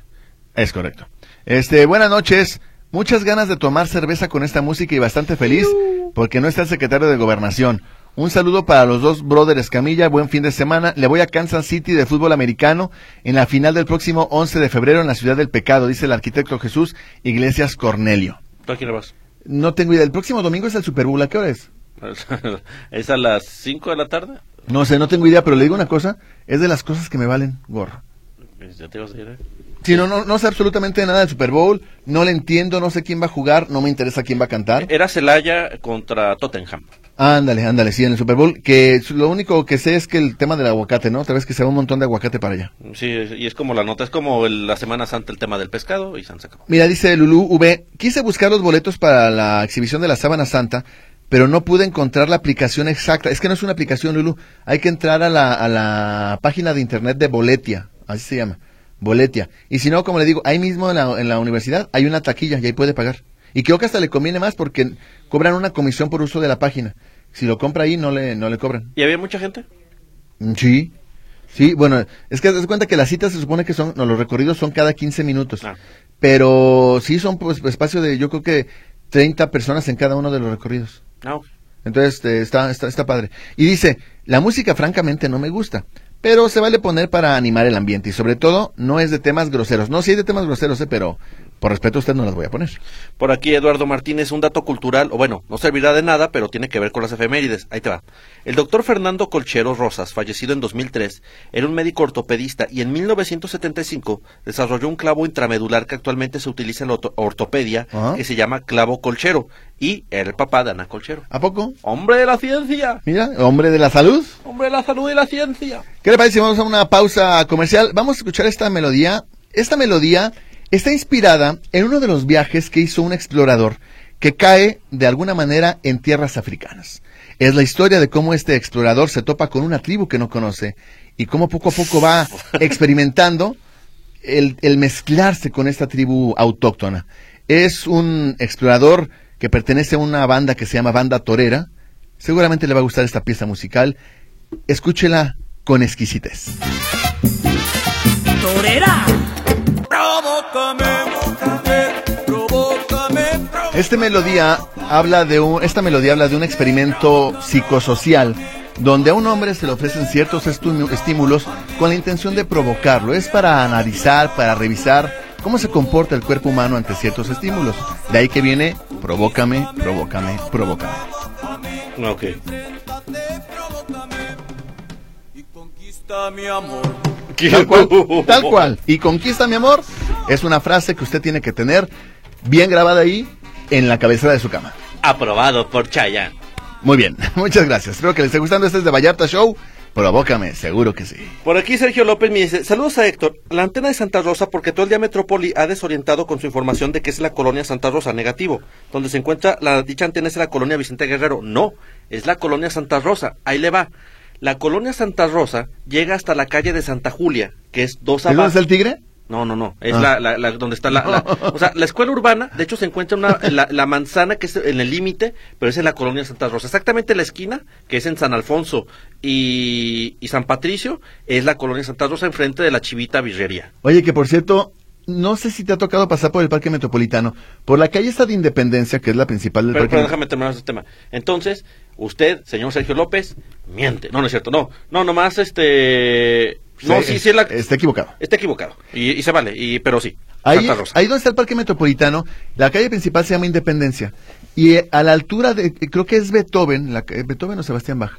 Es correcto. Este, buenas noches. Muchas ganas de tomar cerveza con esta música y bastante feliz porque no está el secretario de Gobernación. Un saludo para los dos brothers Camilla, buen fin de semana. Le voy a Kansas City de fútbol americano en la final del próximo 11 de febrero en la ciudad del pecado, dice el arquitecto Jesús Iglesias Cornelio. ¿Tú a quién le vas? No tengo idea, el próximo domingo es el Super Bowl, ¿a qué hora es? ¿Es a las 5 de la tarde? No sé, no tengo idea, pero le digo una cosa, es de las cosas que me valen gorro. Pues Ya te vas a ir, ¿eh? Si no, no, no sé absolutamente nada del Super Bowl, no le entiendo, no sé quién va a jugar, no me interesa quién va a cantar. Era Celaya contra Tottenham. Ándale, ándale, sí, en el Super Bowl, que lo único que sé es que el tema del aguacate, ¿no? Otra vez que se va un montón de aguacate para allá. Sí, y es como la nota, es como el- la Semana Santa el tema del pescado y se han sacado. Mira, dice Lulú V, quise buscar los boletos para la exhibición de la Sábana Santa, pero no pude encontrar la aplicación exacta. Es que no es una aplicación, Lulu. Hay que entrar a la, a la página de internet de Boletia, así se llama, Boletia. Y si no, como le digo, ahí mismo en la, en la universidad hay una taquilla y ahí puede pagar. Y creo que hasta le conviene más porque cobran una comisión por uso de la página. Si lo compra ahí, no le, no le cobran. ¿Y había mucha gente? Mm, Sí. Sí, bueno, es que te das cuenta que las citas se supone que son, no, los recorridos son cada 15 minutos. Ah. Pero sí son pues espacio de, yo creo que 30 personas en cada uno de los recorridos. Ah, ok. Entonces eh, está, está, está padre. Y dice, la música francamente no me gusta, pero se vale poner para animar el ambiente y sobre todo no es de temas groseros. No, sí hay de temas groseros, eh, pero por respeto a usted no las voy a poner. Por aquí Eduardo Martínez, un dato cultural, o bueno, no servirá de nada, pero tiene que ver con las efemérides. Ahí te va. El doctor Fernando Colchero Rosas, fallecido en 2003, era un médico ortopedista y en 1975 desarrolló un clavo intramedular que actualmente se utiliza en la orto- ortopedia, Ajá. que se llama clavo colchero, y era el papá de Ana Colchero. ¿A poco? ¡Hombre de la ciencia! Mira, hombre de la salud. ¡Hombre de la salud y la ciencia! ¿Qué le parece vamos a una pausa comercial? Vamos a escuchar esta melodía. Esta melodía está inspirada en uno de los viajes que hizo un explorador que cae de alguna manera en tierras africanas. Es la historia de cómo este explorador se topa con una tribu que no conoce y cómo poco a poco va experimentando el, el mezclarse con esta tribu autóctona. Es un explorador que pertenece a una banda que se llama Banda Torera. Seguramente le va a gustar esta pieza musical. Escúchela con exquisitez. Torera. Este melodía habla de un, esta melodía habla de un experimento psicosocial donde a un hombre se le ofrecen ciertos estímulos con la intención de provocarlo. Es para analizar, para revisar cómo se comporta el cuerpo humano ante ciertos estímulos. De ahí que viene provócame, provócame, provócame. Ok. Tal cual, tal cual. Y conquista mi amor es una frase que usted tiene que tener bien grabada ahí en la cabecera de su cama. Aprobado por Chayanne. Muy bien, muchas gracias. Espero que les esté gustando. Este es de Vallarta Show. Provócame, seguro que sí. Por aquí Sergio López me dice, saludos a Héctor, la antena de Santa Rosa porque todo el día Metrópoli ha desorientado con su información de que es la colonia Santa Rosa, negativo. Donde se encuentra la dicha antena es la colonia Vicente Guerrero. No, es la colonia Santa Rosa. Ahí le va. La colonia Santa Rosa llega hasta la calle de Santa Julia, que es dos ¿Es dónde abajo. está el tigre? No, no, no. Es Ah. la, la, la- donde está la, la- O sea, la escuela urbana, de hecho, se encuentra una, la, la manzana que es en el límite, pero es en la colonia Santa Rosa. Exactamente la esquina, que es en San Alfonso y, y San Patricio, es la colonia Santa Rosa enfrente de la Chivita Birrería. Oye, que por cierto, no sé si te ha tocado pasar por el Parque Metropolitano. Por la calle esta de Independencia, que es la principal del Pero, Parque pero déjame terminar ese tema. Entonces, usted, señor Sergio López, miente. No, no es cierto. No, no, nomás este. No, sí, sí, la- Está equivocado. está equivocado. Y, y se vale, y, pero sí. Ahí, Santa Rosa. ahí donde está el Parque Metropolitano, la calle principal se llama Independencia. Y eh, a la altura de, creo que es Beethoven, la, ca- ¿Beethoven o Sebastián Bach?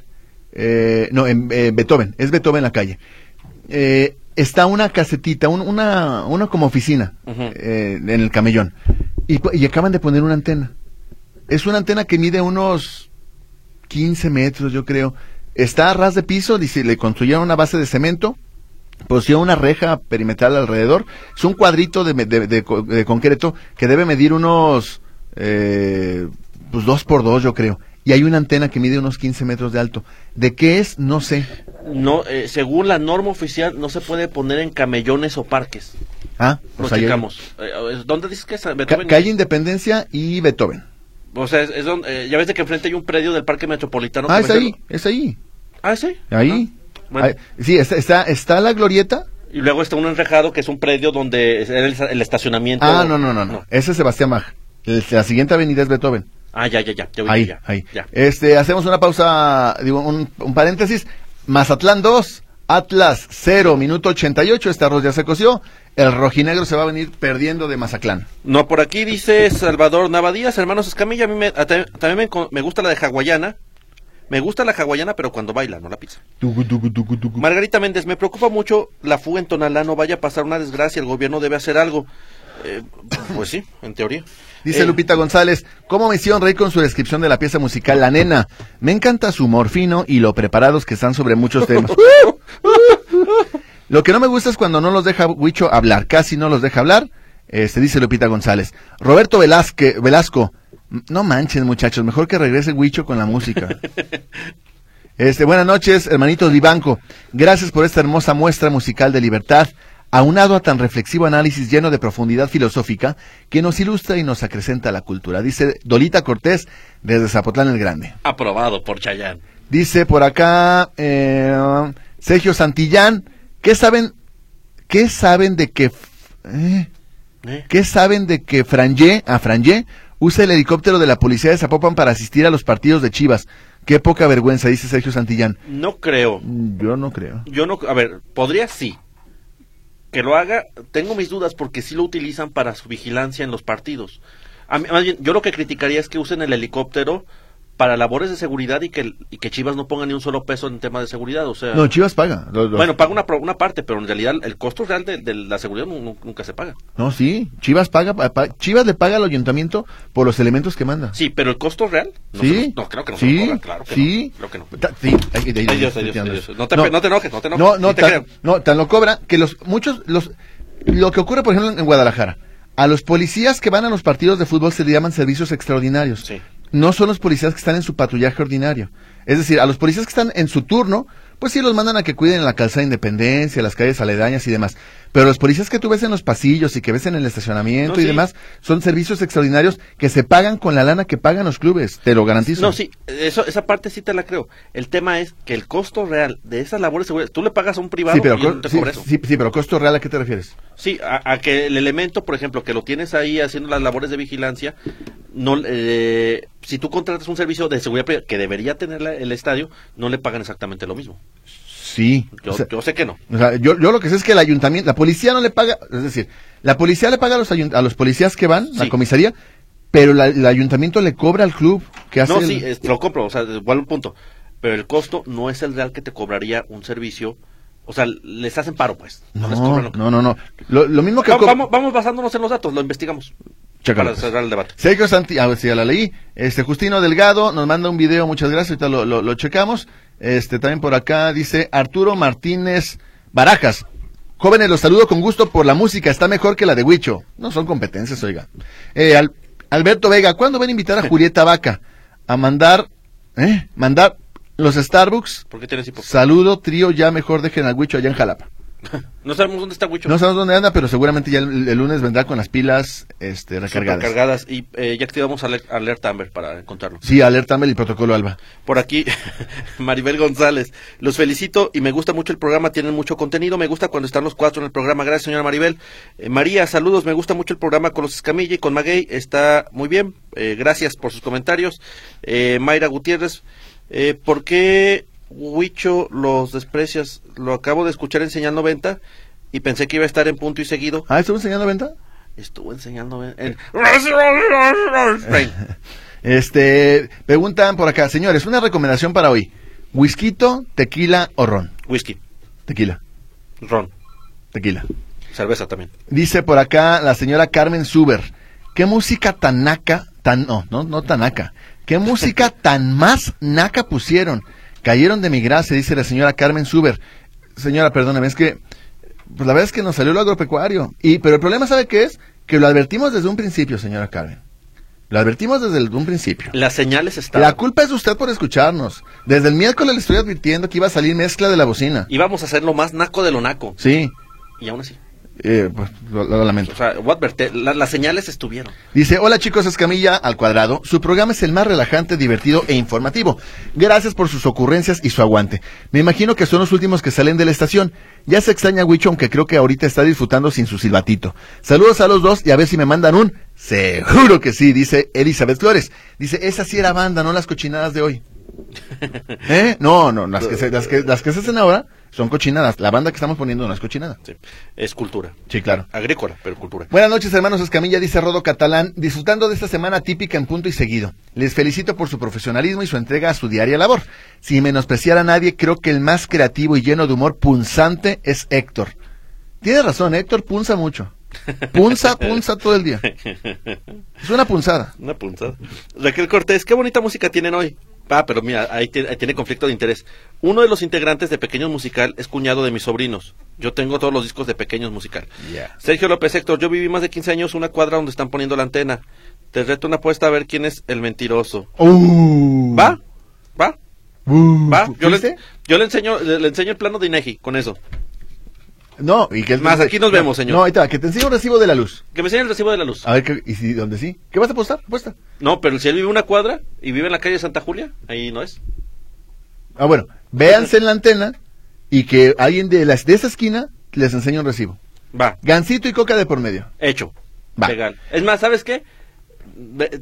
Eh, no, en, eh, Beethoven, es Beethoven la calle. Eh, está una casetita, un- una, una como oficina eh, en el camellón. Y, y acaban de poner una antena. Es una antena que mide unos 15 metros, yo creo. Está a ras de piso, dice, le construyeron una base de cemento, pusieron una reja perimetral alrededor. Es un cuadrito de, de- de co- de concreto que debe medir unos, eh, pues dos por dos, yo creo. Y hay una antena que mide unos 15 metros de alto. ¿De qué es? No sé. No, eh, según la norma oficial, no se puede poner en camellones o parques. Ah, Lo pues ahí- checamos. Eh, ¿Dónde dices que es? Beethoven? calle Independencia y Beethoven. O sea, es, es donde, eh, ya ves de que enfrente hay un predio del Parque Metropolitano. Ah, es ahí, es ahí. Ah, sí. Ahí. Bueno. Sí, está, está, está la glorieta. Y luego está un enrejado que es un predio donde es el, el estacionamiento. Ah, no, no, no, no. Ese es Sebastián Bach. El- la siguiente avenida es Beethoven. Ah, ya, ya, ya. ya, Ahí, ya, ahí. ya. Este, hacemos una pausa, digo, un, un paréntesis. Mazatlán 2, Atlas 0, minuto 88. Este arroz ya se coció. El rojinegro se va a venir perdiendo de Mazatlán. No, por aquí dice Salvador Navadías, hermanos Escamilla, a mí me, a- también me, me gusta la de hawaiana. Me gusta la hawaiana, pero cuando baila, no la pizza. Tucu, tucu, tucu, tucu. Margarita Méndez, me preocupa mucho la fuga en Tonalá, no vaya a pasar una desgracia, el gobierno debe hacer algo. Eh, pues sí, en teoría. Dice Eh, Lupita González, ¿cómo me hicieron reír con su descripción de la pieza musical La Nena? Me encanta su humor fino y lo preparados que están sobre muchos temas. lo que no me gusta es cuando no los deja Huicho hablar, casi no los deja hablar. Este dice Lupita González. Roberto Velázque- Velasco, No manchen, muchachos, mejor que regrese Huicho con la música. Este, buenas noches, hermanitos Vivanco. Gracias por esta hermosa muestra musical de libertad, aunado a tan reflexivo análisis lleno de profundidad filosófica que nos ilustra y nos acrecenta la cultura. Dice Dolita Cortés desde Zapotlán el Grande. Aprobado por Chayán. Dice por acá eh, Sergio Santillán, ¿qué saben, qué saben de que, eh, ¿Eh? qué saben de que Frangé, a Frangé, usa el helicóptero de la policía de Zapopan para asistir a los partidos de Chivas? Qué poca vergüenza, dice Sergio Santillán. No creo. Yo no creo. Yo no, a ver, podría sí. Que lo haga, tengo mis dudas porque sí lo utilizan para su vigilancia en los partidos. A mí- más bien, yo lo que criticaría es que usen el helicóptero para labores de seguridad y que, y que Chivas no ponga ni un solo peso en tema de seguridad. O sea, No, Chivas paga. Bueno, paga una, una parte, pero en realidad el costo real de, de la seguridad nu- nu- nunca se paga. No, sí, Chivas paga, pa- Chivas le paga al ayuntamiento por los elementos que manda. Sí, pero el costo real. No, sí, se no creo que no se sí, claro que sí, no. Creo que no. Ta- sí, ay, Dios, Dios, Dios. No te pe- no te enojes, no te enojes, No, no, te tan, no, tan lo cobra que los muchos los lo que ocurre por ejemplo en Guadalajara, a los policías que van a los partidos de fútbol se le llaman servicios extraordinarios. Sí. No son los policías que están en su patrullaje ordinario. Es decir, a los policías que están en su turno, pues sí los mandan a que cuiden la calzada de Independencia, las calles aledañas y demás. Pero los policías que tú ves en los pasillos y que ves en el estacionamiento No, y sí. demás, son servicios extraordinarios que se pagan con la lana que pagan los clubes, te lo garantizo. No, sí, eso, esa parte sí te la creo. El tema es que el costo real de esas labores de seguridad, tú le pagas a un privado Sí, pero, y co- él no te sí, cobra eso. sí, sí, pero costo real, ¿a qué te refieres? Sí, a, a que el elemento, por ejemplo, que lo tienes ahí haciendo las labores de vigilancia, no, eh, si tú contratas un servicio de seguridad privada que debería tener la- el estadio, no le pagan exactamente lo mismo. Sí. Yo, o sea, yo sé que no. o sea, yo, yo lo que sé es que el ayuntamiento, la policía no le paga, es decir, la policía le paga a los, ayun- a los policías que van, a la Sí. comisaría, pero la- el ayuntamiento le cobra al club que hace No, el- sí, es- lo compro, o sea, igual un punto. Pero el costo no es el real que te cobraría un servicio. O sea, les hacen paro, pues. No, les No, cobran lo que- no, no, no. Lo, lo mismo que... Co- vamos, vamos basándonos en los datos, lo investigamos. Chécalo, para pues. cerrar el debate. Sergio Santi, a ver si ya la leí. Este Justino Delgado nos manda un video, muchas gracias, ahorita lo, lo, lo checamos. Este también por acá dice Arturo Martínez Barajas. Jóvenes, los saludo con gusto por la música, está mejor que la de Huicho. No son competencias, oiga. Eh, Al- Alberto Vega, ¿cuándo van a invitar a Julieta Vaca a mandar, eh, mandar los Starbucks? ¿Por qué tienes? Saludo, trío, ya mejor dejen al Huicho allá en Jalapa. No sabemos dónde está Huicho. No sabemos dónde anda, pero seguramente ya el, el lunes vendrá con las pilas este, recargadas. Cargadas. Y eh, ya activamos Alert, Alert Amber para encontrarlo. Sí, alerta Amber y protocolo Alba. Por aquí, Maribel González. Los felicito y me gusta mucho el programa. Tienen mucho contenido. Me gusta cuando están los cuatro en el programa. Gracias, señora Maribel. Eh, María, saludos. Me gusta mucho el programa con los Escamilla y con Maguey. Está muy bien. Eh, gracias por sus comentarios. Eh, Mayra Gutiérrez, eh, ¿por qué Huicho los desprecias? Lo acabo de escuchar en Señal 90 y pensé que iba a estar en punto y seguido. Ah, ¿estuvo enseñando venta? Estuvo enseñando en... en- Este, preguntan por acá, señores, una recomendación para hoy. Whisky, tequila o ron. Whisky, Tequila, ron, tequila. cerveza también. Dice por acá la señora Carmen Suber, ¿qué música tan naca, tan, no, no, no tan naca, qué música tan más naca pusieron? Cayeron de mi gracia, dice la señora Carmen Suber. Señora, perdóname, es que, pues la verdad es que nos salió lo agropecuario. Y, pero el problema, ¿sabe qué es? Que lo advertimos desde un principio, señora Carmen. Lo advertimos desde el- un principio. Las señales están. La culpa es usted por escucharnos. Desde el miércoles le estoy advirtiendo que iba a salir mezcla de la bocina. Íbamos a hacer lo más naco de lo naco. Sí, Y aún así. Eh, pues lo, lo lamento. O sea, la- las señales estuvieron. Dice, hola chicos, Escamilla al cuadrado. Su programa es el más relajante, divertido e informativo. Gracias por sus ocurrencias y su aguante. Me imagino que son los últimos que salen de la estación. Ya se extraña Huicho, aunque creo que ahorita está disfrutando sin su silbatito. Saludos a los dos y a ver si me mandan un... Seguro que sí, dice Elizabeth Flores. Dice, esa sí era banda, no las cochinadas de hoy. ¿Eh? No, no, las que, se, las, que, las que se hacen ahora son cochinadas. La banda que estamos poniendo no es cochinada. Sí. Es cultura. Sí, claro. Agrícola, pero cultura. Buenas noches, hermanos Escamilla, dice Rodo Catalán, disfrutando de esta semana típica en punto y seguido. Les felicito por su profesionalismo y su entrega a su diaria labor. Sin menospreciar a nadie, creo que el más creativo y lleno de humor punzante es Héctor. Tiene razón, Héctor punza mucho. Punza, punza todo el día. Es una punzada. Una puntada. Raquel Cortés, qué bonita música tienen hoy. Ah, pero mira, ahí, tiene- ahí tiene conflicto de interés. Uno de los integrantes de Pequeños Musical es cuñado de mis sobrinos. Yo tengo todos los discos de Pequeños Musical. Yeah. Sergio López Héctor, yo viví más de 15 años una cuadra donde están poniendo la antena. Te reto una apuesta a ver quién es el mentiroso. Uh. ¿Va? ¿Va? Uh. ¿Va? Yo le, yo le enseño le, le enseño el plano de Inegi con eso. No, y que es Más, aquí nos vemos, señor. No, ahí está, que te enseñe un recibo de la luz. Que me enseñe el recibo de la luz. A ver, ¿qué- ¿y si, dónde sí? ¿Qué vas a apostar? Apuesta. No, pero si él vive una cuadra y vive en la calle Santa Julia, ahí no es. Ah, bueno, véanse en la antena y que alguien de, las, de esa esquina les enseñe un recibo. Va, Gancito y coca de por medio. hecho. Va. Legal. Es más, ¿sabes qué?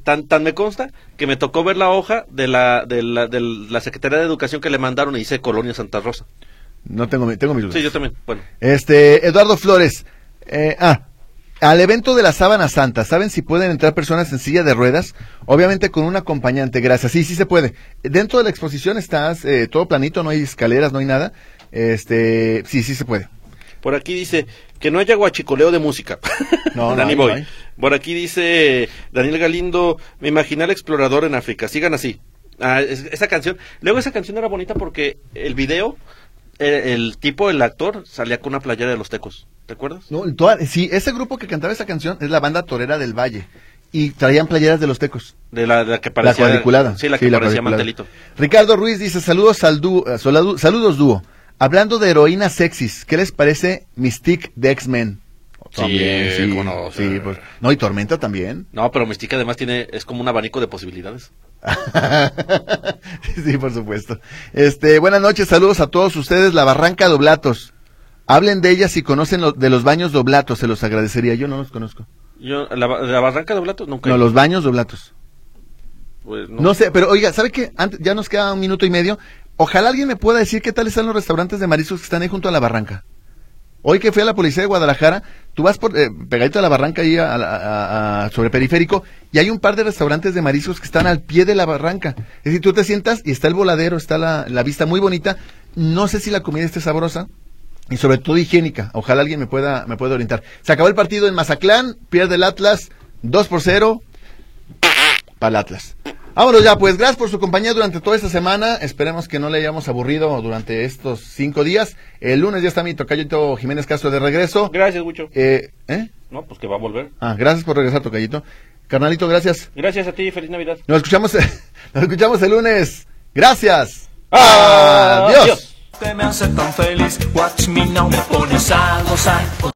Tan, tan me consta que me tocó ver la hoja de la, de la, de la Secretaría de Educación que le mandaron y dice Colonia Santa Rosa. No tengo, mi- tengo mis dudas. Sí, yo también. Bueno, Este, Eduardo Flores. eh, ah, al evento de la Sábana Santa, ¿saben si pueden entrar personas en silla de ruedas? Obviamente con un acompañante, gracias. Sí, sí se puede. Dentro de la exposición estás eh, todo planito, no hay escaleras, no hay nada. Este, sí, sí se puede. por aquí dice que no haya guachicoleo de música. No, no Dani Boy. no hay. Por aquí dice Daniel Galindo, me imaginé al explorador en África. Sigan así. Ah, es- esa canción. Luego esa canción era bonita porque el video, el, el tipo, el actor, salía con una playera de los tecos. ¿Te acuerdas? No, toda- sí, ese grupo que cantaba esa canción es la banda Torera del Valle. Y traían playeras de los tecos. De la, de la que La parecía. cuadriculada. Sí, la que Sí, la parecía mantelito. Ricardo Ruiz dice, saludos al dúo, eh, saludos dúo. Hablando de heroínas sexys, ¿qué les parece Mystique de X-Men? Sí, no, sí, sí. pues. No, y Tormenta también. No, pero Mystique además tiene, es como un abanico de posibilidades. sí, por supuesto. Este, buenas noches, saludos a todos ustedes, la Barranca Doblatos. Hablen de ella si conocen lo- de los baños doblatos, se los agradecería. Yo no los conozco. Yo, la, la Barranca de Blatos nunca. No, los baños doblatos. Pues, No sé, pero oiga, ¿sabe qué? Antes, ya nos queda un minuto y medio. Ojalá alguien me pueda decir qué tal están los restaurantes de mariscos que están ahí junto a la barranca. Hoy que fui a la policía de Guadalajara, tú vas por, eh, pegadito a la barranca ahí a, a- sobre periférico y hay un par de restaurantes de mariscos que están al pie de la barranca. Es decir, tú te sientas y está el voladero, está la, la vista muy bonita. No sé si la comida esté sabrosa y sobre todo higiénica. Ojalá alguien me pueda, me pueda orientar. Se acabó el partido en Mazatlán, pierde el Atlas, 2 por 0 para el Atlas. Vámonos ya, pues gracias por su compañía durante toda esta semana. Esperemos que no le hayamos aburrido durante estos cinco días. El lunes ya está mi tocayito Jiménez Castro de regreso. Gracias, Gucho. Eh, ¿eh? No, pues que va a volver. Ah, gracias por regresar, tocayito. Carnalito, gracias. Gracias a ti, feliz Navidad. Nos escuchamos, nos escuchamos el lunes. Gracias. Adiós. Adiós. que me hace tan feliz. Watch me now, me pones a gozar.